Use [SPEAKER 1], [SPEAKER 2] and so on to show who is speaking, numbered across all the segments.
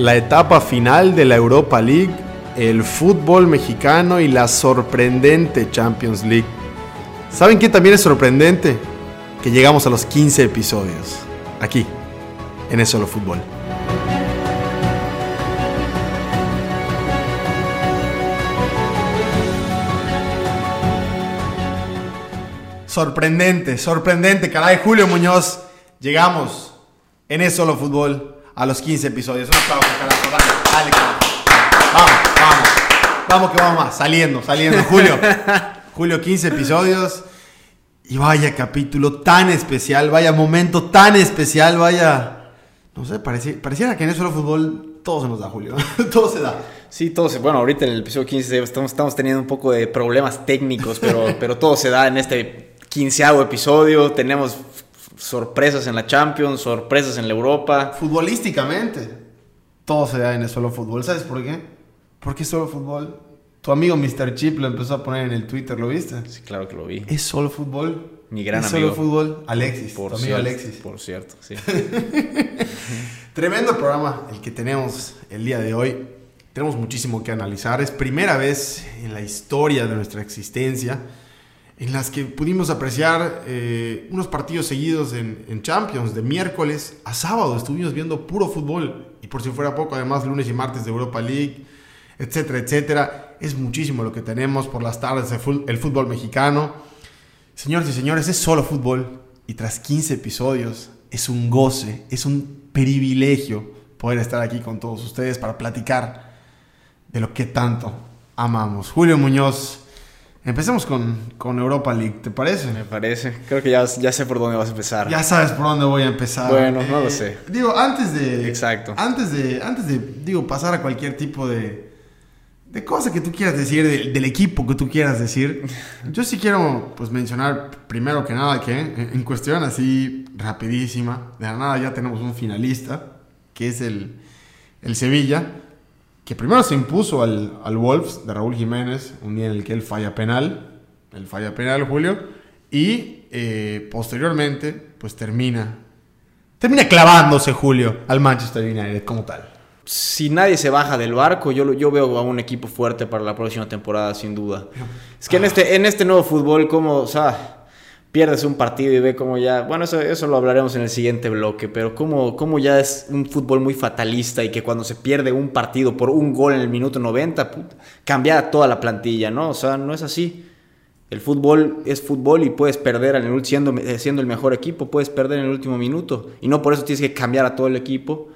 [SPEAKER 1] la etapa final de la Europa League, el fútbol mexicano y la sorprendente Champions League. ¿Saben qué también es sorprendente? Que llegamos a los 15 episodios. Aquí, en Es Solo Fútbol. Sorprendente, sorprendente, caray. Julio Muñoz, llegamos en Es Solo Fútbol a los 15 episodios. Un aplauso, carajo. Dale, dale, carajo. Vamos, vamos. Vamos que vamos más. Saliendo, saliendo. Julio. Julio, 15 episodios. Y vaya capítulo tan especial, vaya momento tan especial, vaya... No sé, pareci- pareciera que en Es Solo Fútbol todo se nos da, Julio. todo se da.
[SPEAKER 2] Sí, todo se, bueno, ahorita en el episodio 15 estamos, estamos teniendo un poco de problemas técnicos, pero, pero todo se da en este quinceavo episodio. Tenemos sorpresas en la Champions, sorpresas en la Europa.
[SPEAKER 1] Futbolísticamente, todo se da en el solo fútbol. ¿Sabes por qué? Porque es solo fútbol. Tu amigo Mr. Chip lo empezó a poner en el Twitter, ¿lo viste?
[SPEAKER 2] Sí, claro que lo vi.
[SPEAKER 1] Es solo fútbol.
[SPEAKER 2] Mi gran
[SPEAKER 1] es
[SPEAKER 2] amigo.
[SPEAKER 1] solo fútbol. Alexis,
[SPEAKER 2] Por
[SPEAKER 1] tu amigo
[SPEAKER 2] cierto,
[SPEAKER 1] Alexis.
[SPEAKER 2] Por cierto, sí.
[SPEAKER 1] Tremendo programa el que tenemos el día de hoy. Tenemos muchísimo que analizar. Es primera vez en la historia de nuestra existencia en las que pudimos apreciar eh, unos partidos seguidos en, en Champions, de miércoles a sábado. Estuvimos viendo puro fútbol. Y por si fuera poco, además lunes y martes de Europa League, etcétera, etcétera. Es muchísimo lo que tenemos por las tardes, el fútbol mexicano. Señores y señores, es solo fútbol y tras 15 episodios es un goce, es un privilegio poder estar aquí con todos ustedes para platicar de lo que tanto amamos. Julio Muñoz, empecemos con, con Europa League, ¿te parece?
[SPEAKER 2] Me parece. Creo que ya, ya sé por dónde vas a empezar.
[SPEAKER 1] Ya sabes por dónde voy a empezar.
[SPEAKER 2] Bueno, no lo sé.
[SPEAKER 1] Digo, antes de.
[SPEAKER 2] Exacto.
[SPEAKER 1] Antes de. Antes de, digo, pasar a cualquier tipo de. De cosa que tú quieras decir, de- del equipo que tú quieras decir. Yo sí quiero, pues, mencionar primero que nada que en en cuestión así rapidísima, de la nada ya tenemos un finalista, que es el, el Sevilla, que primero se impuso al, al Wolves de Raúl Jiménez, un día en el que él falla penal, él falla penal, Julio, y eh, posteriormente, pues termina, termina clavándose, Julio, al Manchester United como tal.
[SPEAKER 2] Si nadie se baja del barco, yo, yo veo a un equipo fuerte para la próxima temporada, sin duda. Es que en este, en este nuevo fútbol, como, o sea, pierdes un partido y ve como ya, bueno, eso, eso lo hablaremos en el siguiente bloque, pero como ya es un fútbol muy fatalista y que cuando se pierde un partido por un gol en el minuto 90, puta, cambia toda la plantilla, ¿no? O sea, no es así. El fútbol es fútbol y puedes perder en el, eh, siendo el mejor equipo, puedes perder en el último minuto. Y no por eso tienes que cambiar a todo el equipo.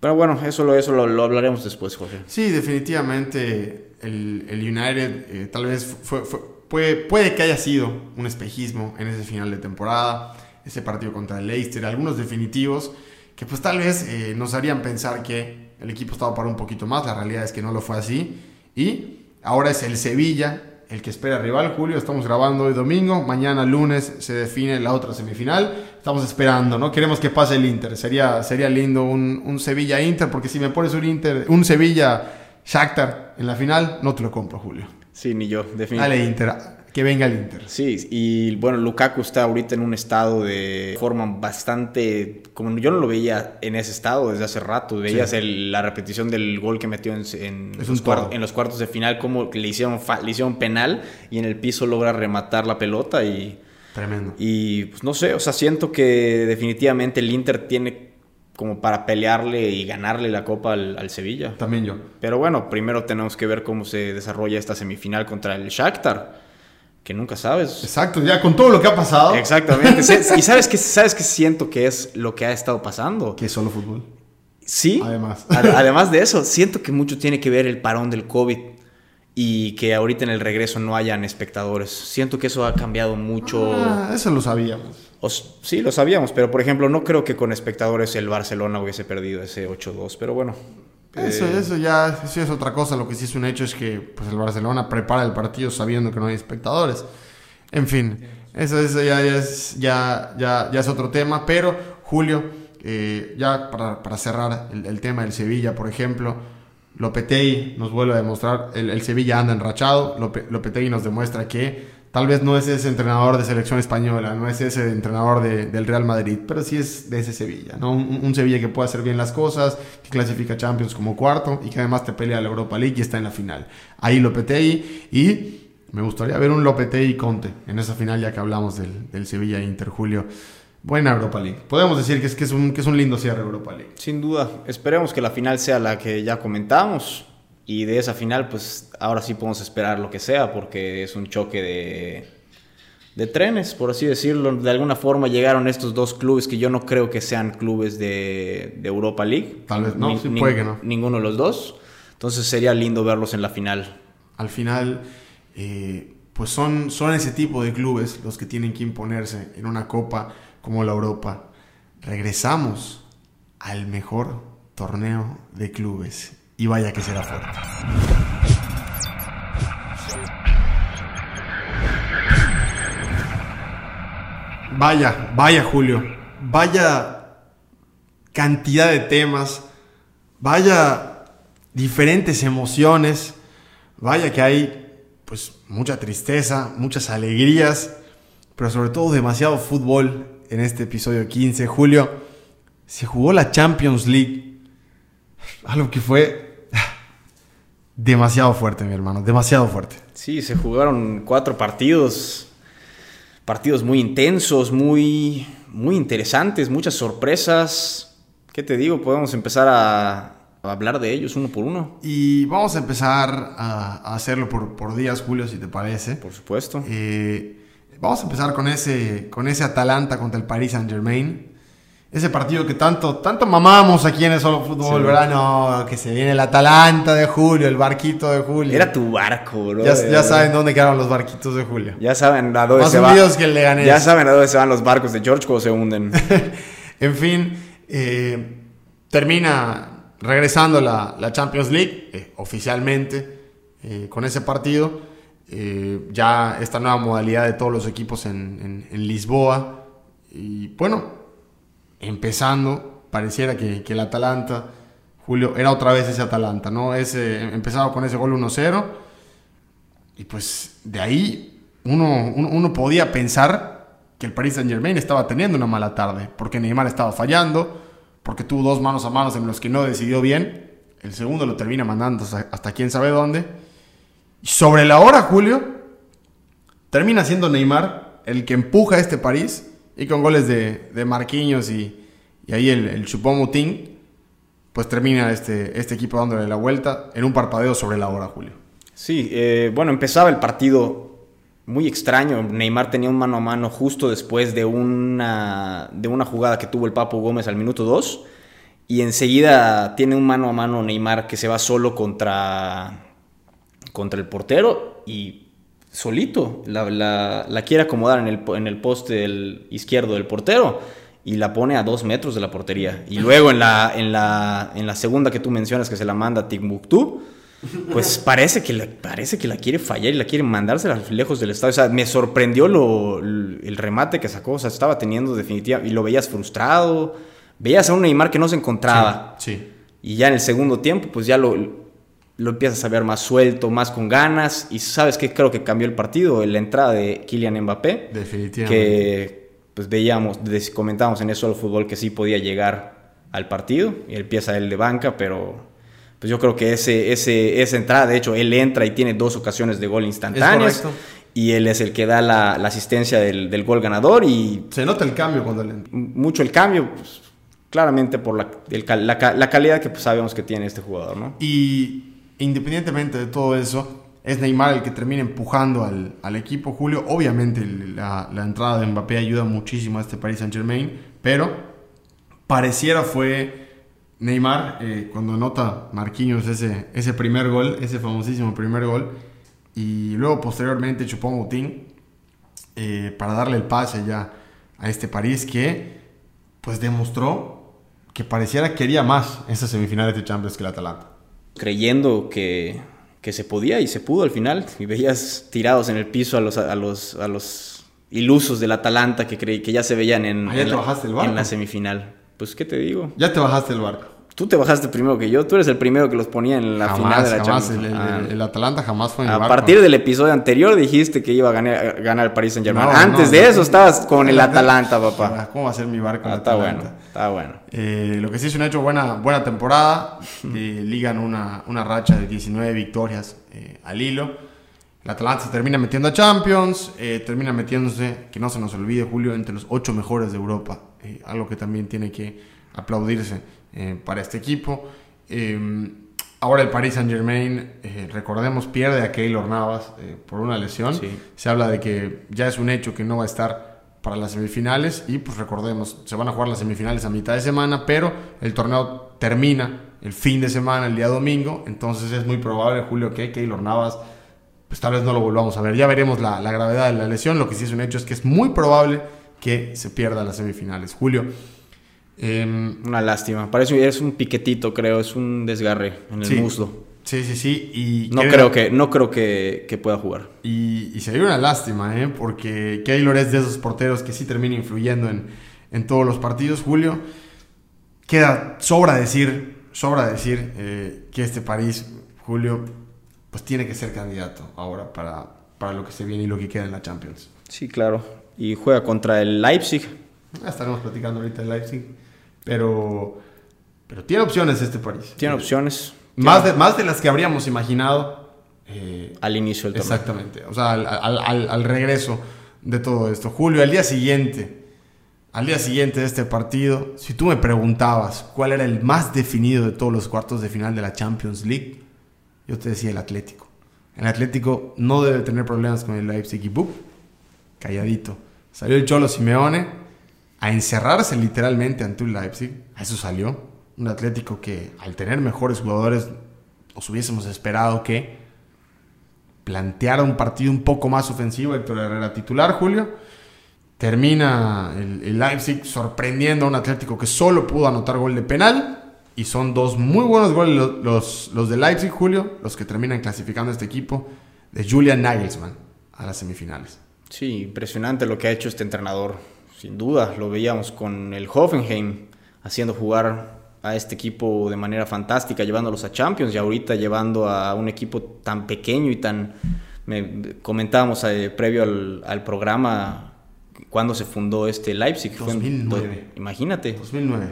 [SPEAKER 2] Pero bueno, eso lo, eso lo, hablaremos después, Jorge.
[SPEAKER 1] Sí, definitivamente el, el United eh, tal vez fue- puede, puede que haya sido un espejismo en ese final de temporada, ese partido contra el Leicester, algunos definitivos que pues tal vez eh, nos harían pensar que el equipo estaba para un poquito más, la realidad es que no lo fue así y ahora es el Sevilla el que espera rival, Julio, estamos grabando hoy domingo, mañana lunes se define la otra semifinal, estamos esperando, ¿no? Queremos que pase el Inter, sería, sería lindo un, un Sevilla-Inter, porque si me pones un Inter, un Sevilla-Shakhtar en la final, no te lo compro, Julio.
[SPEAKER 2] Sí, ni yo, definitivamente.
[SPEAKER 1] Dale Inter, que venga el Inter.
[SPEAKER 2] Sí, y bueno, Lukaku está ahorita en un estado de forma bastante... Como yo no lo veía en ese estado desde hace rato. Veías
[SPEAKER 1] Sí.
[SPEAKER 2] el- la repetición del gol que metió en, los en los cuartos de final, como le hicieron, fa- le hicieron penal y en el piso logra rematar la pelota y...
[SPEAKER 1] Tremendo.
[SPEAKER 2] Y pues, no sé, o sea, siento que definitivamente el Inter tiene como para pelearle y ganarle la copa al, al Sevilla.
[SPEAKER 1] También yo.
[SPEAKER 2] Pero bueno, primero tenemos que ver cómo se desarrolla esta semifinal contra el Shakhtar, que nunca sabes.
[SPEAKER 1] Exacto, ya con todo lo que ha pasado.
[SPEAKER 2] Exactamente. Y sabes que sabes que siento que es lo que ha estado pasando.
[SPEAKER 1] Que es solo fútbol.
[SPEAKER 2] Sí.
[SPEAKER 1] Además.
[SPEAKER 2] Ade- Además de eso, siento que mucho tiene que ver el parón del COVID y que ahorita en el regreso no hayan espectadores. Siento que eso ha cambiado mucho.
[SPEAKER 1] Ah, eso lo sabíamos.
[SPEAKER 2] O s- sí, lo sabíamos, pero por ejemplo, no creo que con espectadores el Barcelona hubiese perdido ese 8-2, pero bueno.
[SPEAKER 1] Eso,
[SPEAKER 2] Eh,
[SPEAKER 1] eso ya eso es otra cosa. Lo que sí es un hecho es que pues, el Barcelona prepara el partido sabiendo que no hay espectadores. En fin, eso, eso ya, ya es, ya, ya, ya es otro tema. Pero, Julio, eh, ya para, para cerrar el, el tema del Sevilla, por ejemplo, Lopetegui nos vuelve a demostrar, el, el Sevilla anda enrachado, Lope- Lopetegui nos demuestra que Tal vez no es ese entrenador de selección española, no es ese entrenador del Real Madrid, pero sí es de ese Sevilla, ¿no? Un, Sevilla que puede hacer bien las cosas, que clasifica Champions como cuarto y que además te pelea la Europa League y está en la final. Ahí Lopetegui y me gustaría ver un Lopetegui Conte en esa final ya que hablamos del, Sevilla Inter Julio. Buena Europa League. Podemos decir que es, que, es un, que es un lindo cierre Europa League.
[SPEAKER 2] Sin duda. Esperemos que la final sea la que ya comentamos. Y de esa final, pues ahora sí podemos esperar lo que sea, porque es un choque de, de trenes, por así decirlo. De alguna forma llegaron estos dos clubes que yo no creo que sean clubes de, Europa League.
[SPEAKER 1] Tal vez no, puede que no.
[SPEAKER 2] Ninguno de los dos. Entonces sería lindo verlos en la final.
[SPEAKER 1] Al final, eh, pues son, son ese tipo de clubes los que tienen que imponerse en una copa como la Europa. Regresamos al mejor torneo de clubes y vaya que será fuerte. Vaya, vaya Julio, vaya cantidad de temas, vaya diferentes emociones, vaya que hay pues mucha tristeza, muchas alegrías, pero sobre todo demasiado fútbol en este episodio 15. Julio, se jugó la Champions League, algo que fue demasiado fuerte, mi hermano, demasiado fuerte.
[SPEAKER 2] Sí, se jugaron cuatro partidos, partidos muy intensos, muy, muy interesantes, muchas sorpresas. ¿Qué te digo? Podemos empezar a, hablar de ellos uno por uno.
[SPEAKER 1] Y vamos a empezar a, hacerlo por, por, días, Julio, si te parece.
[SPEAKER 2] Por supuesto.
[SPEAKER 1] Eh, vamos a empezar con ese, con ese Atalanta contra el Paris Saint Germain ese partido que tanto, tanto mamamos aquí en el Solo Fútbol, ¿verdad? No, que se viene el Atalanta de Julio, el barquito de Julio.
[SPEAKER 2] Era tu barco, bro.
[SPEAKER 1] Ya, saben dónde quedaron los barquitos de Julio.
[SPEAKER 2] Ya saben a dónde
[SPEAKER 1] se van. que le
[SPEAKER 2] Ya saben a dónde se van los barcos de George cuando se hunden.
[SPEAKER 1] en fin, eh, termina regresando la, la Champions League, eh, oficialmente, eh, con ese partido. ya esta nueva modalidad de todos los equipos en, en Lisboa. Y bueno, empezando, pareciera que, el Atalanta, Julio, era otra vez ese Atalanta, ¿no? Ese, empezaba con ese gol 1-0 y pues de ahí uno, uno, podía pensar que el Paris Saint Germain estaba teniendo una mala tarde, porque Neymar estaba fallando, porque tuvo dos manos a manos en los que no decidió bien, el segundo lo termina mandando hasta, quién sabe dónde. Y sobre la hora, Julio, termina siendo Neymar el que empuja a este París y con goles de, de Marquinhos y, y ahí el, el Chupomoutin, pues termina este, este equipo dándole la vuelta en un parpadeo sobre la hora, Julio.
[SPEAKER 2] Sí, eh, bueno, empezaba el partido muy extraño. Neymar tenía un mano a mano justo después de una, de una jugada que tuvo el Papo Gómez al minuto 2. Y enseguida tiene un mano a mano Neymar que se va solo contra, contra el portero y solito, la, quiere acomodar en el, en el poste del izquierdo del portero y la pone a dos metros de la portería. Y luego en la, en la, en la segunda que tú mencionas que se la manda a Timbuktu, pues parece que, la, parece que la quiere fallar y la quiere mandársela lejos del estadio. O sea, me sorprendió lo, el remate que sacó. O sea, estaba teniendo definitiva y lo veías frustrado. Veías a un Neymar que no se encontraba.
[SPEAKER 1] sí.
[SPEAKER 2] Y ya en el segundo tiempo, pues ya lo, lo empiezas a ver más suelto, más con ganas. Y sabes que creo que cambió el partido, la entrada de Kylian Mbappé.
[SPEAKER 1] Definitivamente.
[SPEAKER 2] Que pues veíamos, comentábamos en eso el fútbol que sí podía llegar al partido. Y él empieza él de banca, pero pues yo creo que ese, ese, esa entrada, de hecho, él entra y tiene dos ocasiones de gol instantáneas. Y él es el que da la, asistencia del, gol ganador. y
[SPEAKER 1] Se nota el cambio cuando él entra.
[SPEAKER 2] Mucho el cambio, pues, claramente por la, la, calidad que pues, sabemos que tiene este jugador, ¿no?
[SPEAKER 1] Y independientemente de todo eso, es Neymar el que termina empujando al, equipo, Julio. Obviamente la, entrada de Mbappé ayuda muchísimo a este Paris Saint Germain, pero pareciera fue Neymar eh, cuando anota Marquinhos ese, ese primer gol, ese famosísimo primer gol, y luego posteriormente chupó Moutinho eh, para darle el pase ya a este París que pues demostró que pareciera que quería más estas semifinales de Champions que el Atalanta
[SPEAKER 2] creyendo que, se podía y se pudo al final. Y veías tirados en el piso a los, a los, a los ilusos del Atalanta que, creí, que ya se veían en,
[SPEAKER 1] ah, en, la,
[SPEAKER 2] en la semifinal. Pues, ¿qué te digo?
[SPEAKER 1] Ya te bajaste el barco.
[SPEAKER 2] Tú te bajaste primero que yo, tú eres el primero que los ponía en la final de la
[SPEAKER 1] jamás,
[SPEAKER 2] Champions.
[SPEAKER 1] El,
[SPEAKER 2] Ah.
[SPEAKER 1] el Atalanta jamás fue en el
[SPEAKER 2] A
[SPEAKER 1] barco.
[SPEAKER 2] partir del episodio anterior dijiste que iba a ganar, ganar el Paris Saint Germain.
[SPEAKER 1] No,
[SPEAKER 2] Antes
[SPEAKER 1] no,
[SPEAKER 2] de
[SPEAKER 1] no.
[SPEAKER 2] eso estabas con el Atalanta, papá.
[SPEAKER 1] ¿Cómo va a ser mi barco?
[SPEAKER 2] Ah, está
[SPEAKER 1] Atalanta?
[SPEAKER 2] bueno, está bueno.
[SPEAKER 1] Eh, lo que sí es un hecho, buena, buena temporada. Eh, ligan una, una racha de 19 victorias eh, al hilo. El Atalanta se termina metiendo a Champions, eh, termina metiéndose, que no se nos olvide, Julio, entre los 8 mejores de Europa. Eh, algo que también tiene que aplaudirse eh, para este equipo. Eh, ahora el Paris Saint Germain, recordemos, pierde a Keylor Navas eh, por una lesión.
[SPEAKER 2] Sí.
[SPEAKER 1] Se habla de que ya es un hecho que no va a estar para las semifinales y pues recordemos, se van a jugar las semifinales a mitad de semana, pero el torneo termina el fin de semana, el día domingo, entonces es muy probable, Julio, que Keylor Navas, pues tal vez no lo volvamos a ver. Ya veremos la, la gravedad de la lesión, lo que sí es un hecho es que es muy probable que se pierda las semifinales. Julio, em,
[SPEAKER 2] Una lástima. Parece es un piquetito, creo, es un desgarre en el
[SPEAKER 1] Sí.
[SPEAKER 2] muslo.
[SPEAKER 1] sí, sí, sí, y
[SPEAKER 2] No creo que, no creo que, que pueda jugar.
[SPEAKER 1] Y, y sería una lástima, ¿eh? porque Keylor es de esos porteros que sí termina influyendo en, en todos los partidos. Julio, queda, sobra decir, sobra decir eh, que este París, Julio, pues tiene que ser candidato ahora para, para lo que se viene y lo que queda en la Champions.
[SPEAKER 2] Sí, claro. Y juega contra el Leipzig.
[SPEAKER 1] Ya estaremos platicando ahorita de Leipzig, pero, pero tiene opciones este París.
[SPEAKER 2] Tiene
[SPEAKER 1] Eh,
[SPEAKER 2] opciones.
[SPEAKER 1] Más de, más de las que habríamos imaginado. eh,
[SPEAKER 2] Al inicio del torneo.
[SPEAKER 1] Exactamente, o sea, al, al- al- al regreso de todo esto. Julio, al día siguiente, al día siguiente de este partido, si tú me preguntabas cuál era el más definido de todos los cuartos de final de la Champions League, yo te decía el Atlético. El Atlético no debe tener problemas con el Leipzig y ¡bup! calladito. Salió el Cholo Simeone a encerrarse literalmente ante un Leipzig. A eso salió. Un Atlético que al tener mejores jugadores nos hubiésemos esperado que planteara un partido un poco más ofensivo. Héctor Herrera titular, Julio. Termina el, el Leipzig sorprendiendo a un Atlético que solo pudo anotar gol de penal. Y son dos muy buenos goles los, los, los de Leipzig, Julio, los que terminan clasificando a este equipo de Julian Nagelsmann a las semifinales.
[SPEAKER 2] Sí, impresionante lo que ha hecho este entrenador. Sin duda, lo veíamos con el Hoffenheim haciendo jugar a este equipo de manera fantástica, llevándolos a Champions y ahorita llevando a un equipo tan pequeño y tan... Me, comentábamos eh, previo al, al programa cuando se fundó este Leipzig. Fue en
[SPEAKER 1] 2009.
[SPEAKER 2] do- imagínate,
[SPEAKER 1] 2009.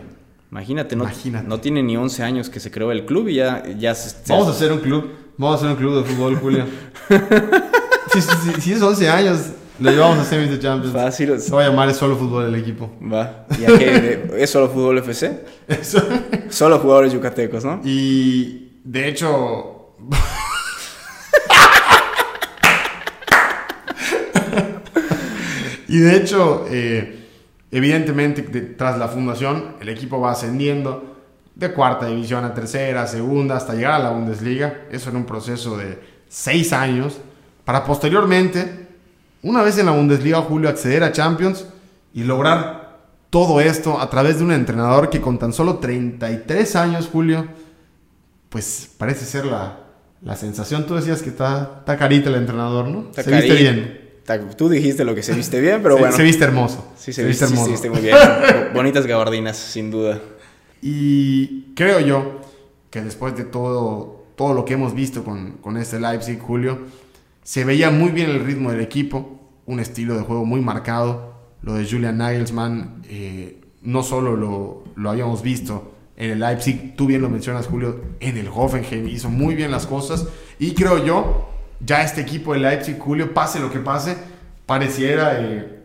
[SPEAKER 2] imagínate no,
[SPEAKER 1] Imagínate.
[SPEAKER 2] no tiene ni 11 años que se creó el club y ya, ya se, se-
[SPEAKER 1] Vamos a hacer un club. Vamos a hacer un club de fútbol, Julio. si, si- si es 11 años, lo llevamos a semis de Champions.
[SPEAKER 2] Fácil.
[SPEAKER 1] Se va a llamar Es Solo Fútbol el equipo.
[SPEAKER 2] Va. ¿Y a qué? ¿Es solo fútbol FC?
[SPEAKER 1] Eso.
[SPEAKER 2] Solo jugadores yucatecos, ¿no?
[SPEAKER 1] Y de hecho. y de hecho, eh, evidentemente, de- tras la fundación, el equipo va ascendiendo de cuarta división a tercera, segunda, hasta llegar a la Bundesliga. Eso en un proceso de seis años. Para posteriormente, una vez en la Bundesliga, Julio, acceder a Champions y lograr todo esto a través de un entrenador que con tan solo 33 años, Julio, pues parece ser la, la sensación. Tú decías que está, está carita el entrenador, ¿no?
[SPEAKER 2] Está
[SPEAKER 1] se viste bien.
[SPEAKER 2] está- Tú dijiste lo que se viste bien, pero
[SPEAKER 1] se,
[SPEAKER 2] bueno.
[SPEAKER 1] se viste hermoso.
[SPEAKER 2] Sí, se, viste, sí, se viste muy bien. Bonitas gabardinas, sin duda.
[SPEAKER 1] Y creo yo que después de todo, todo lo que hemos visto con, con este Leipzig, Julio, se veía muy bien el ritmo del equipo, un estilo de juego muy marcado. Lo de Julian Nagelsmann, eh, no solo lo, lo habíamos visto en el Leipzig, tú bien lo mencionas, Julio, en el Hoffenheim hizo muy bien las cosas. Y creo yo, ya este equipo de Leipzig, Julio, pase lo que pase, pareciera... eh,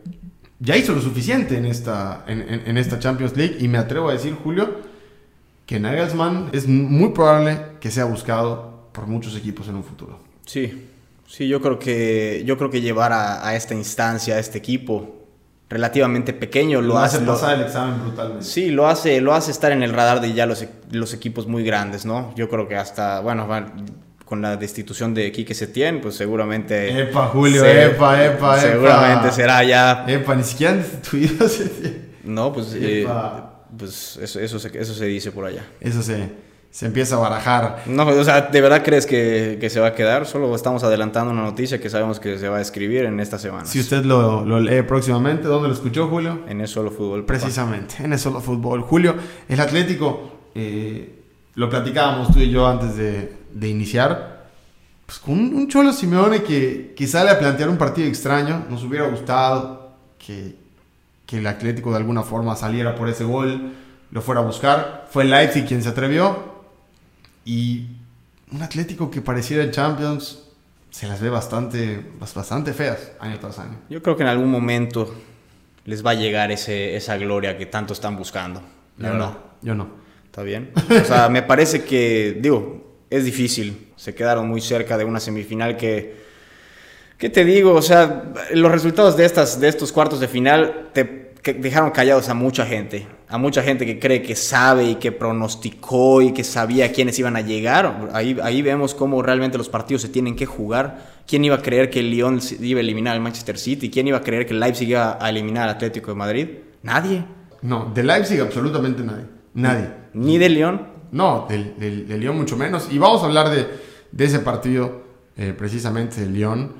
[SPEAKER 1] ya hizo lo suficiente en esta, en, en- en esta Champions League y me atrevo a decir, Julio, que Nagelsmann es muy probable que sea buscado por muchos equipos en un futuro.
[SPEAKER 2] Sí, sí, yo creo que, yo creo que llevar a, a esta instancia, a este equipo relativamente pequeño, lo, hace, lo-
[SPEAKER 1] pasar el examen brutalmente.
[SPEAKER 2] Sí, lo hace, lo hace estar en el radar de ya los, e- los equipos muy grandes, ¿no? Yo creo que hasta, bueno, con la destitución de Quique Setién, pues seguramente...
[SPEAKER 1] Epa, Julio,
[SPEAKER 2] se-
[SPEAKER 1] epa, epa,
[SPEAKER 2] Seguramente
[SPEAKER 1] epa.
[SPEAKER 2] será ya...
[SPEAKER 1] Epa, ni siquiera han destituido ese-
[SPEAKER 2] No, pues, eh, pues eso, eso, se, eso se dice por allá.
[SPEAKER 1] Eso se, se empieza a barajar.
[SPEAKER 2] No, o sea, ¿de verdad crees que, que se va a quedar? Solo estamos adelantando una noticia que sabemos que se va a escribir en esta semana.
[SPEAKER 1] Si usted lo, lo lee próximamente, ¿dónde lo escuchó, Julio?
[SPEAKER 2] En eso solo fútbol. papá.
[SPEAKER 1] Precisamente, en eso lo fútbol. Julio, el Atlético eh, lo platicábamos tú y yo antes de, de iniciar, pues con un, un Cholo Simeone que, que sale a plantear un partido extraño, nos hubiera gustado que, que el Atlético de alguna forma saliera por ese gol, lo fuera a buscar. Fue el Leipzig quien se atrevió. Y un Atlético que pareciera en Champions se las ve bastante, bastante feas año tras año.
[SPEAKER 2] Yo creo que en algún momento les va a llegar ese, esa gloria que tanto están buscando. La
[SPEAKER 1] Yo
[SPEAKER 2] verdad.
[SPEAKER 1] no, yo no.
[SPEAKER 2] ¿Está bien? O sea, me parece que, digo, es difícil. Se quedaron muy cerca de una semifinal que, ¿qué te digo? O sea, los resultados de, estas, de estos cuartos de final te que dejaron callados a mucha gente. A mucha gente que cree que sabe y que pronosticó y que sabía quiénes iban a llegar. Ahí, ahí vemos cómo realmente los partidos se tienen que jugar. ¿Quién iba a creer que el Lyon iba a eliminar al Manchester City? ¿Quién iba a creer que el Leipzig iba a eliminar al Atlético de Madrid? Nadie.
[SPEAKER 1] No, de Leipzig absolutamente nadie. Nadie.
[SPEAKER 2] Ni de Lyon.
[SPEAKER 1] No, del, del, del Lyon mucho menos. Y vamos a hablar de, de ese partido, eh, precisamente del Lyon,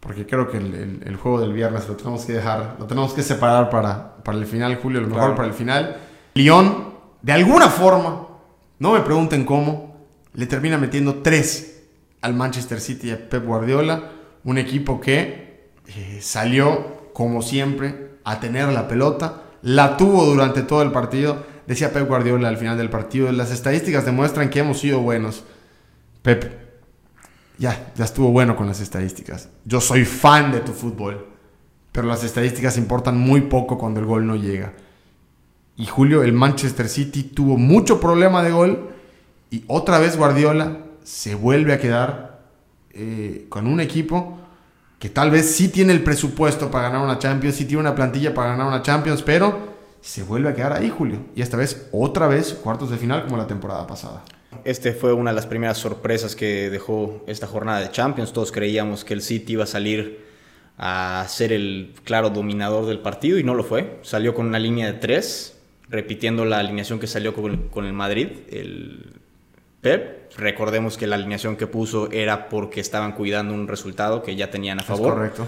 [SPEAKER 1] porque creo que el, el- el juego del viernes lo tenemos que dejar, lo tenemos que separar para, para el final, Julio, lo mejor
[SPEAKER 2] Claro.
[SPEAKER 1] para el final. Lyon, de alguna forma, no me pregunten cómo, le termina metiendo tres al Manchester City a Pep Guardiola, un equipo que eh, salió, como siempre, a tener la pelota, la tuvo durante todo el partido. Decía Pep Guardiola al final del partido, las estadísticas demuestran que hemos sido buenos. Pep, ya, ya estuvo bueno con las estadísticas. Yo soy fan de tu fútbol, pero las estadísticas importan muy poco cuando el gol no llega. Y Julio, el Manchester City tuvo mucho problema de gol y otra vez Guardiola se vuelve a quedar eh, con un equipo que tal vez sí tiene el presupuesto para ganar una Champions, sí tiene una plantilla para ganar una Champions, pero se vuelve a quedar ahí, Julio. Y esta vez, otra vez, cuartos de final como la temporada pasada.
[SPEAKER 2] Este fue una de las primeras sorpresas que dejó esta jornada de Champions. Todos creíamos que el City iba a salir a ser el claro dominador del partido y no lo fue. Salió con una línea de tres, repitiendo la alineación que salió con, con el Madrid, el Pep. Recordemos que la alineación que puso era porque estaban cuidando un resultado que ya tenían a
[SPEAKER 1] Es
[SPEAKER 2] favor.
[SPEAKER 1] correcto.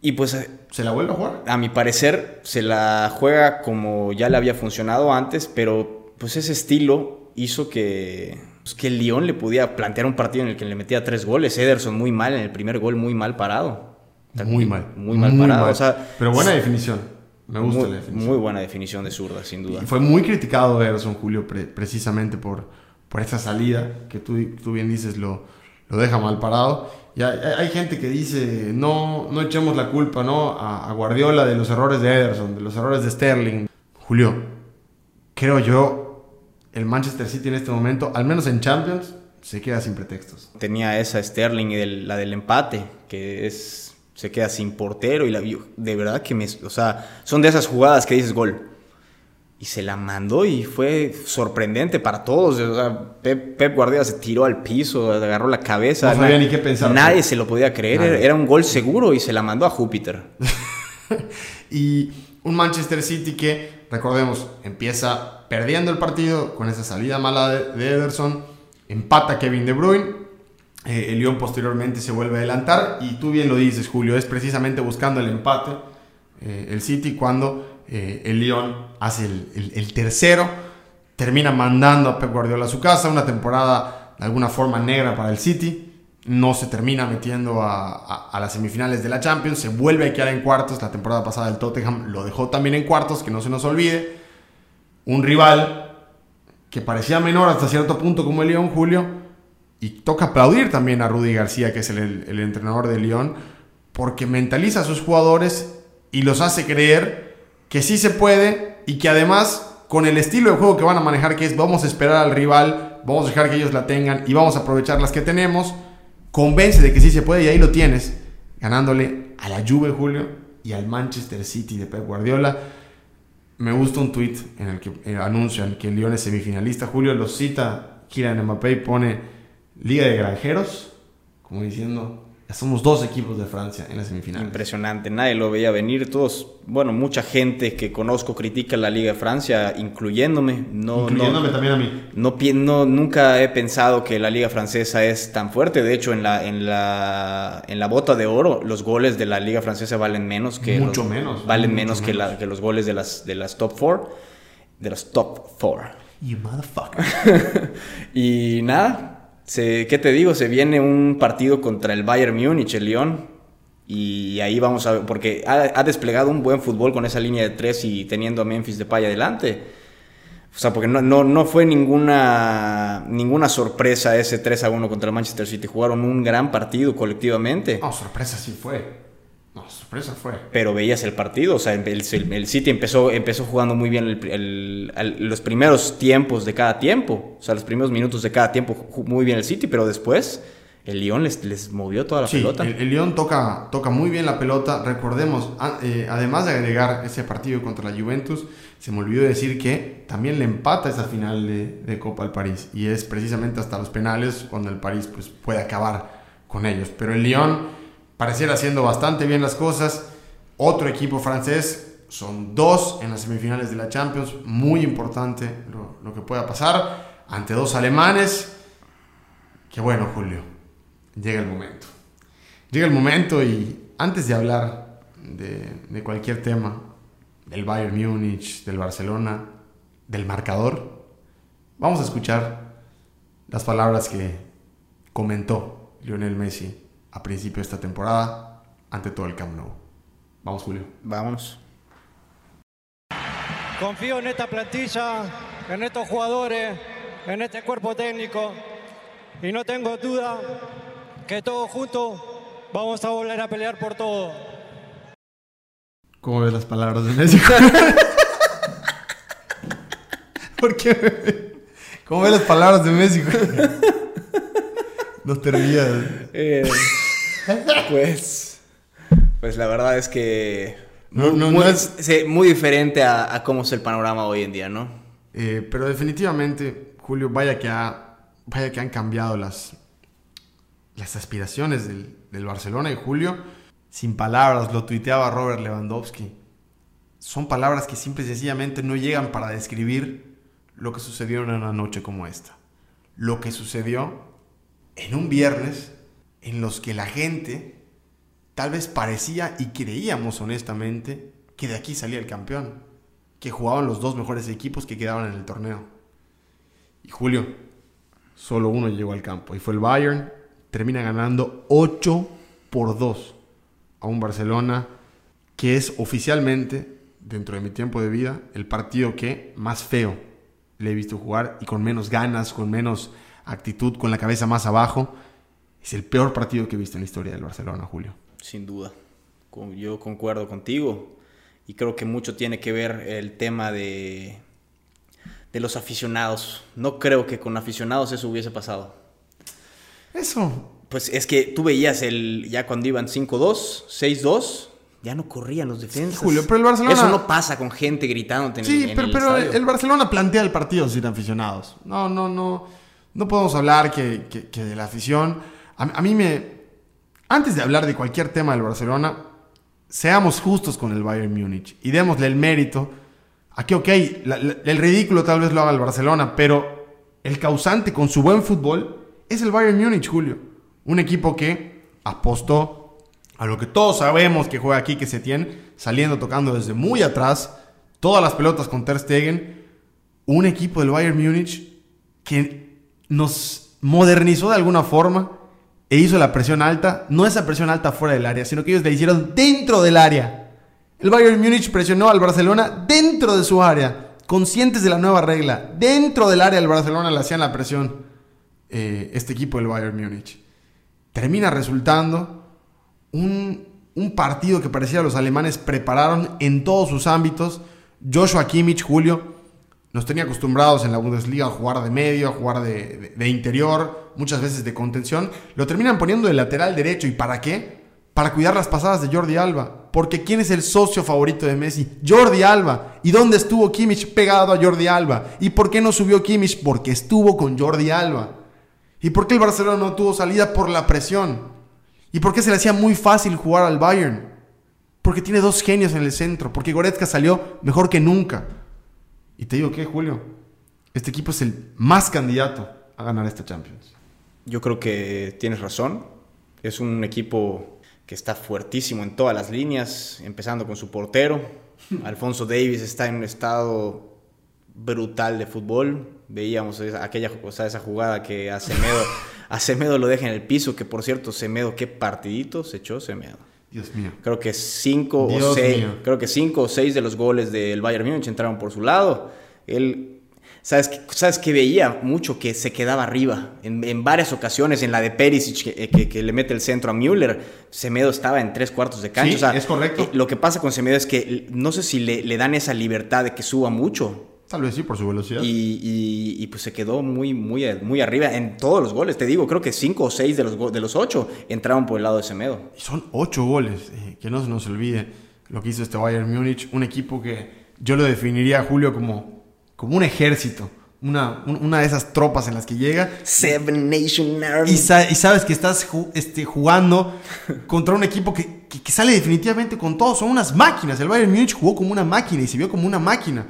[SPEAKER 2] Y pues eh,
[SPEAKER 1] ¿Se la vuelve a jugar?
[SPEAKER 2] a mi parecer se la juega como ya le había funcionado antes, pero pues ese estilo hizo que, pues, que el Lyon le podía plantear un partido en el que le metía tres goles. Ederson muy mal en el primer gol, muy mal parado.
[SPEAKER 1] Muy mal.
[SPEAKER 2] Muy mal parado. O sea,
[SPEAKER 1] Pero buena definición. Me gusta
[SPEAKER 2] muy,
[SPEAKER 1] la definición.
[SPEAKER 2] muy buena definición de zurda, sin duda.
[SPEAKER 1] Y fue muy criticado Ederson Julio pre- precisamente por, por esa salida que tú, tú bien dices lo, lo deja mal parado. Y hay, hay- hay gente que dice, no, no echemos la culpa ¿no? A, a Guardiola de los errores de Ederson, de los errores de Sterling. Julio, creo yo, el Manchester City en este momento, al menos en Champions, se queda sin pretextos.
[SPEAKER 2] Tenía esa Sterling y del- la del empate, que es se queda sin portero y la vio- de verdad que me, o sea, son de esas jugadas que dices gol. Y se la mandó y fue sorprendente para todos. O sea, Pep, Pep Guardiola se tiró al piso, agarró la cabeza.
[SPEAKER 1] No sabía ni qué pensar.
[SPEAKER 2] Nadie se lo podía creer.
[SPEAKER 1] Nadie.
[SPEAKER 2] Era un gol seguro y se la mandó a Júpiter.
[SPEAKER 1] Y un Manchester City que, recordemos, empieza perdiendo el partido con esa salida mala de, de Ederson, empata Kevin De Bruyne, eh, el Lyon posteriormente se vuelve a adelantar y tú bien lo dices, Julio, es precisamente buscando el empate eh, el City cuando eh, el Lyon hace el- el tercero, termina mandando a Pep Guardiola a su casa, una temporada de alguna forma negra para el City, no se termina metiendo a, las semifinales de la Champions, se vuelve a quedar en cuartos, la temporada pasada el Tottenham lo dejó también en cuartos, que no se nos olvide, un rival que parecía menor hasta cierto punto como el Lyon, Julio, y toca aplaudir también a Rudy García, que es el, el entrenador de Lyon, porque mentaliza a sus jugadores y los hace creer que sí se puede y que además con el estilo de juego que van a manejar, que es vamos a esperar al rival, vamos a dejar que ellos la tengan y vamos a aprovechar las que tenemos, convence de que sí se puede y ahí lo tienes, ganándole a la Juve Julio y al Manchester City de Pep Guardiola. Me gusta un tweet en el que eh, anuncian que el Lyon es semifinalista. Julio lo cita, Kylian Mbappé y pone Liga de Granjeros, como diciendo, somos dos equipos de Francia en la semifinal.
[SPEAKER 2] Impresionante, nadie lo veía venir. Todos, bueno, mucha gente que conozco critica la Liga de Francia, incluyéndome. No, no-
[SPEAKER 1] Incluyéndome también a mí.
[SPEAKER 2] No, no- nunca he pensado que la liga francesa es tan fuerte. De hecho, en la, en la, en la bota de oro, los goles de la liga francesa valen menos que
[SPEAKER 1] Mucho
[SPEAKER 2] los-
[SPEAKER 1] menos,
[SPEAKER 2] Valen
[SPEAKER 1] mucho
[SPEAKER 2] menos, que,
[SPEAKER 1] menos.
[SPEAKER 2] la- que los goles de las, de las top four. De las top four.
[SPEAKER 1] You motherfucker.
[SPEAKER 2] y nada, se, ¿qué te digo? Se viene un partido contra el Bayern Múnich, el Lyon. Y ahí vamos a ver, porque ha, desplegado un buen fútbol con esa línea de tres y teniendo a Memphis de paya adelante. O sea, porque no, no, no, fue ninguna, ninguna sorpresa ese 3 a 1 contra el Manchester City. Jugaron un gran partido colectivamente.
[SPEAKER 1] No, sorpresa sí fue. No, sorpresa fue.
[SPEAKER 2] Pero veías el partido. O sea, el, el City empezó, empezó jugando muy bien el, el, los primeros tiempos de cada tiempo. O sea, los primeros minutos de cada tiempo muy bien el City, pero después el Lyon les, les movió toda la
[SPEAKER 1] sí,
[SPEAKER 2] pelota.
[SPEAKER 1] El, el Lyon toca, toca muy bien la pelota. Recordemos, eh, además de agregar ese partido contra la Juventus, se me olvidó decir que también le empata esa final de, de, Copa al París. Y es precisamente hasta los penales cuando el París pues, puede acabar con ellos. Pero el Lyon pareciera haciendo bastante bien las cosas. Otro equipo francés, son dos en las semifinales de la Champions. Muy importante lo, que pueda pasar ante dos alemanes. Que bueno, Julio, llega el momento. Llega el momento y antes de hablar de, de cualquier tema, del Bayern Múnich, del Barcelona, del marcador, vamos a escuchar las palabras que comentó Lionel Messi a principio de esta temporada ante todo el Camp Nou. Vamos, Julio.
[SPEAKER 2] Vámonos.
[SPEAKER 3] Confío en esta plantilla, en estos jugadores, en este cuerpo técnico y no tengo duda que todos juntos vamos a volver a pelear por todo.
[SPEAKER 1] ¿Cómo ves las palabras de Messi? ¿Por qué? ¿Cómo ves las palabras de Messi? No te rías.
[SPEAKER 2] Eh, pues, pues la verdad es que
[SPEAKER 1] No, no,
[SPEAKER 2] muy,
[SPEAKER 1] no es-
[SPEAKER 2] muy diferente a, a cómo es el panorama hoy en día, ¿no?
[SPEAKER 1] Eh, pero definitivamente, Julio, vaya que, ha, vaya que han cambiado las, las aspiraciones del, del Barcelona y Julio. Sin palabras, lo tuiteaba Robert Lewandowski. Son palabras que simple y sencillamente no llegan para describir lo que sucedió en una noche como esta. Lo que sucedió en un viernes en los que la gente tal vez parecía y creíamos honestamente que de aquí salía el campeón, que jugaban los dos mejores equipos que quedaban en el torneo. Y Julio, solo uno llegó al campo y fue el Bayern, termina ganando 8 por 2 a un Barcelona que es oficialmente, dentro de mi tiempo de vida, el partido que más feo le he visto jugar y con menos ganas, con menos actitud, con la cabeza más abajo. Es el peor partido que he visto en la historia del Barcelona, Julio.
[SPEAKER 2] Sin duda. Yo concuerdo contigo. Y creo que mucho tiene que ver el tema de, de los aficionados. No creo que con aficionados eso hubiese pasado.
[SPEAKER 1] Eso,
[SPEAKER 2] Pues es que tú veías el ya cuando iban 5-2, 6-2, ya no corrían los defensas.
[SPEAKER 1] Julio, pero el Barcelona-
[SPEAKER 2] Eso no pasa con gente gritándote en
[SPEAKER 1] Sí,
[SPEAKER 2] en
[SPEAKER 1] pero,
[SPEAKER 2] el
[SPEAKER 1] pero el Barcelona plantea el partido sin aficionados. No, no, no. No podemos hablar que, que- que de la afición. A, mí me. Antes de hablar de cualquier tema del Barcelona, seamos justos con el Bayern Múnich y démosle el mérito a que, ok, el ridículo tal vez lo haga el Barcelona, pero el causante con su buen fútbol es el Bayern Múnich, Julio. Un equipo que apostó a lo que todos sabemos que juega aquí, que se tiene, saliendo tocando desde muy atrás, todas las pelotas con Ter Stegen. Un equipo del Bayern Múnich que nos modernizó de alguna forma e hizo la presión alta, no esa presión alta fuera del área, sino que ellos la hicieron dentro del área. El Bayern Múnich presionó al Barcelona dentro de su área, conscientes de la nueva regla. Dentro del área del Barcelona le hacían la presión eh, este equipo del Bayern Múnich. Termina resultando un, un partido que parecía los alemanes prepararon en todos sus ámbitos. Joshua Kimmich, Julio, nos tenía acostumbrados en la Bundesliga a jugar de medio, a jugar de, interior, muchas veces de contención. Lo terminan poniendo de lateral derecho. ¿Y para qué? Para cuidar las pasadas de Jordi Alba. Porque ¿quién es el socio favorito de Messi? Jordi Alba. ¿Y dónde estuvo Kimmich pegado a Jordi Alba? ¿Y por qué no subió Kimmich? Porque estuvo con Jordi Alba. ¿Y por qué el Barcelona no tuvo salida? Por la presión. ¿Y por qué se le hacía muy fácil jugar al Bayern? Porque tiene dos genios en el centro. Porque Goretzka salió mejor que nunca. Y te digo que, Julio, este equipo es el más candidato a ganar esta Champions.
[SPEAKER 2] Yo creo que tienes razón. Es un equipo que está fuertísimo en todas las líneas, empezando con su portero. Alfonso Davis está en un estado brutal de fútbol. Veíamos aquella, o sea, esa jugada que a Semedo, a Semedo lo deja en el piso, que por cierto, Semedo, qué partidito se echó Semedo.
[SPEAKER 1] Dios mío.
[SPEAKER 2] Creo que cinco o seis, creo que cinco o seis de los goles del Bayern Múnich entraron por su lado. Él ¿Sabes, ¿Sabes que veía mucho que se quedaba arriba? En, varias ocasiones, en la de Perisic, que, le mete el centro a Müller, Semedo estaba en tres cuartos de cancha.
[SPEAKER 1] es correcto.
[SPEAKER 2] Eh, lo que pasa con Semedo es que no sé si le, dan esa libertad de que suba mucho.
[SPEAKER 1] Tal vez sí, por su velocidad.
[SPEAKER 2] Y, pues se quedó muy, muy, muy arriba en todos los goles. Te digo, creo que cinco o seis de los, de los ocho entraron por el lado de Semedo.
[SPEAKER 1] Y son ocho goles, eh, que no se nos olvide lo que hizo este Bayern Múnich. Un equipo que yo lo definiría, Julio, como como un ejército. Una, una, de esas tropas en las que llega.
[SPEAKER 2] Seven Nation Army.
[SPEAKER 1] Y, sabes que estás este, jugando contra un equipo que, sale definitivamente con todo. Son unas máquinas. El Bayern Múnich jugó como una máquina y se vio como una máquina.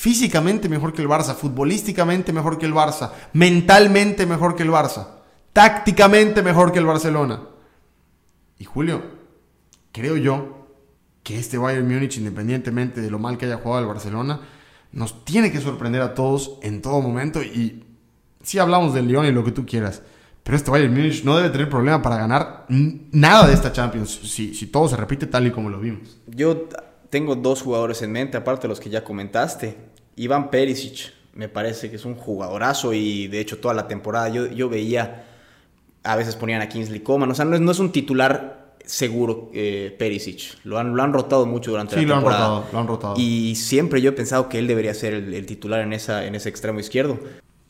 [SPEAKER 1] Físicamente mejor que el Barça, futbolísticamente mejor que el Barça, mentalmente mejor que el Barça, tácticamente mejor que el Barcelona. Y Julio, creo yo que este Bayern Múnich, independientemente de lo mal que haya jugado el Barcelona, nos tiene que sorprender a todos en todo momento. Y sí hablamos del Lyon y lo que tú quieras. Pero este Bayern Munich no debe tener problema para ganar nada de esta Champions si, si todo se repite tal y como lo vimos.
[SPEAKER 2] Yo tengo dos jugadores en mente, aparte de los que ya comentaste. Iván Perisic, me parece que es un jugadorazo y de hecho toda la temporada yo, yo veía, a veces ponían a Kingsley Coman, o sea, no es, no es un titular seguro eh, Perisic. Lo han, lo han rotado mucho durante la temporada.
[SPEAKER 1] Sí, lo han rotado, lo han rotado.
[SPEAKER 2] Y siempre yo he pensado que él debería ser el, titular en, esa, en ese extremo izquierdo.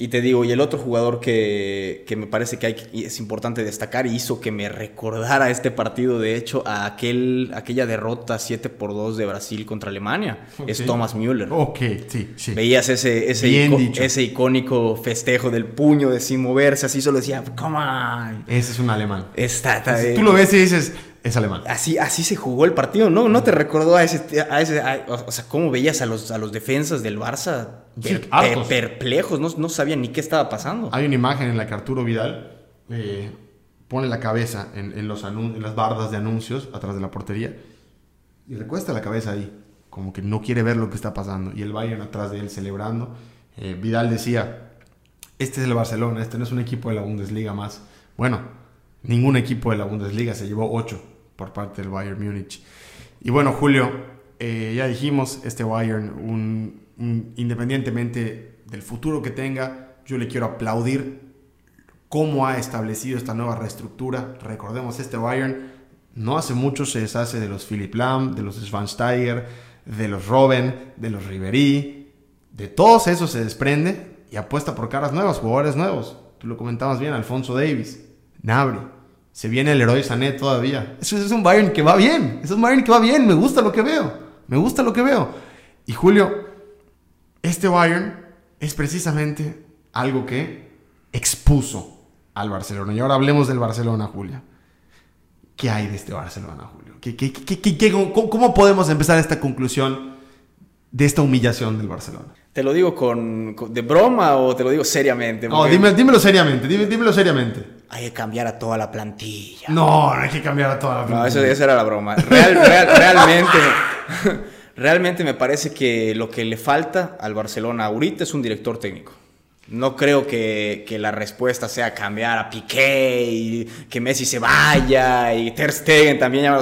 [SPEAKER 2] Y te digo, y el otro jugador que, me parece que hay, es importante destacar y hizo que me recordara este partido, de hecho, a aquel, aquella derrota 7 por 2 de Brasil contra Alemania, es Thomas Müller.
[SPEAKER 1] Ok, sí, sí.
[SPEAKER 2] Veías ese, ese, ese icónico festejo del puño de sin moverse, así solo decía, come on.
[SPEAKER 1] Ese es un alemán.
[SPEAKER 2] Está,
[SPEAKER 1] Tú lo ves y dices, es alemán.
[SPEAKER 2] Así, así se jugó el partido, ¿no? ¿No te recordó a ese, a ese o sea, cómo veías a los, a los defensas del Barça perplejos, no, no, sabían ni qué estaba pasando?
[SPEAKER 1] Hay una imagen en la que Arturo Vidal eh, pone la cabeza en, los en las bardas de anuncios atrás de la portería y recuesta la cabeza ahí, como que no quiere ver lo que está pasando. Y el Bayern atrás de él celebrando. Eh, Vidal decía, este es el Barcelona, este no es un equipo de la Bundesliga más. Bueno, ningún equipo de la Bundesliga se llevó 8 por parte del Bayern Múnich. Y bueno, Julio, eh, ya dijimos, este Bayern, independientemente del futuro que tenga, yo le quiero aplaudir cómo ha establecido esta nueva reestructura. Recordemos, este Bayern no hace mucho se deshace de los Philip Lam, de los Schwansteiger, de los Robben, de los Ribery, de todos esos se desprende y apuesta por caras nuevas, jugadores nuevos. Tú lo comentabas bien, Alfonso Davis, Nabri. Se viene el héroe Sané todavía. Eso es un Bayern que va bien. Es un Bayern que va bien. Me gusta lo que veo. Me gusta lo que veo. Y Julio, este Bayern es precisamente algo que expuso al Barcelona. Y ahora hablemos del Barcelona, Julio. ¿Qué hay de este Barcelona, Julio? ¿Qué, cómo podemos empezar esta conclusión de esta humillación del Barcelona?
[SPEAKER 2] ¿Te lo digo con, de broma o te lo digo seriamente?
[SPEAKER 1] No, dímelo seriamente, dímelo seriamente
[SPEAKER 2] hay que cambiar a toda la plantilla.
[SPEAKER 1] No, no hay que cambiar a toda la
[SPEAKER 2] plantilla. No, eso, era la broma. realmente, realmente me parece que lo que le falta al Barcelona ahorita es un director técnico. No creo que, que, la respuesta sea cambiar a Piqué y que Messi se vaya y Ter Stegen también. Ya,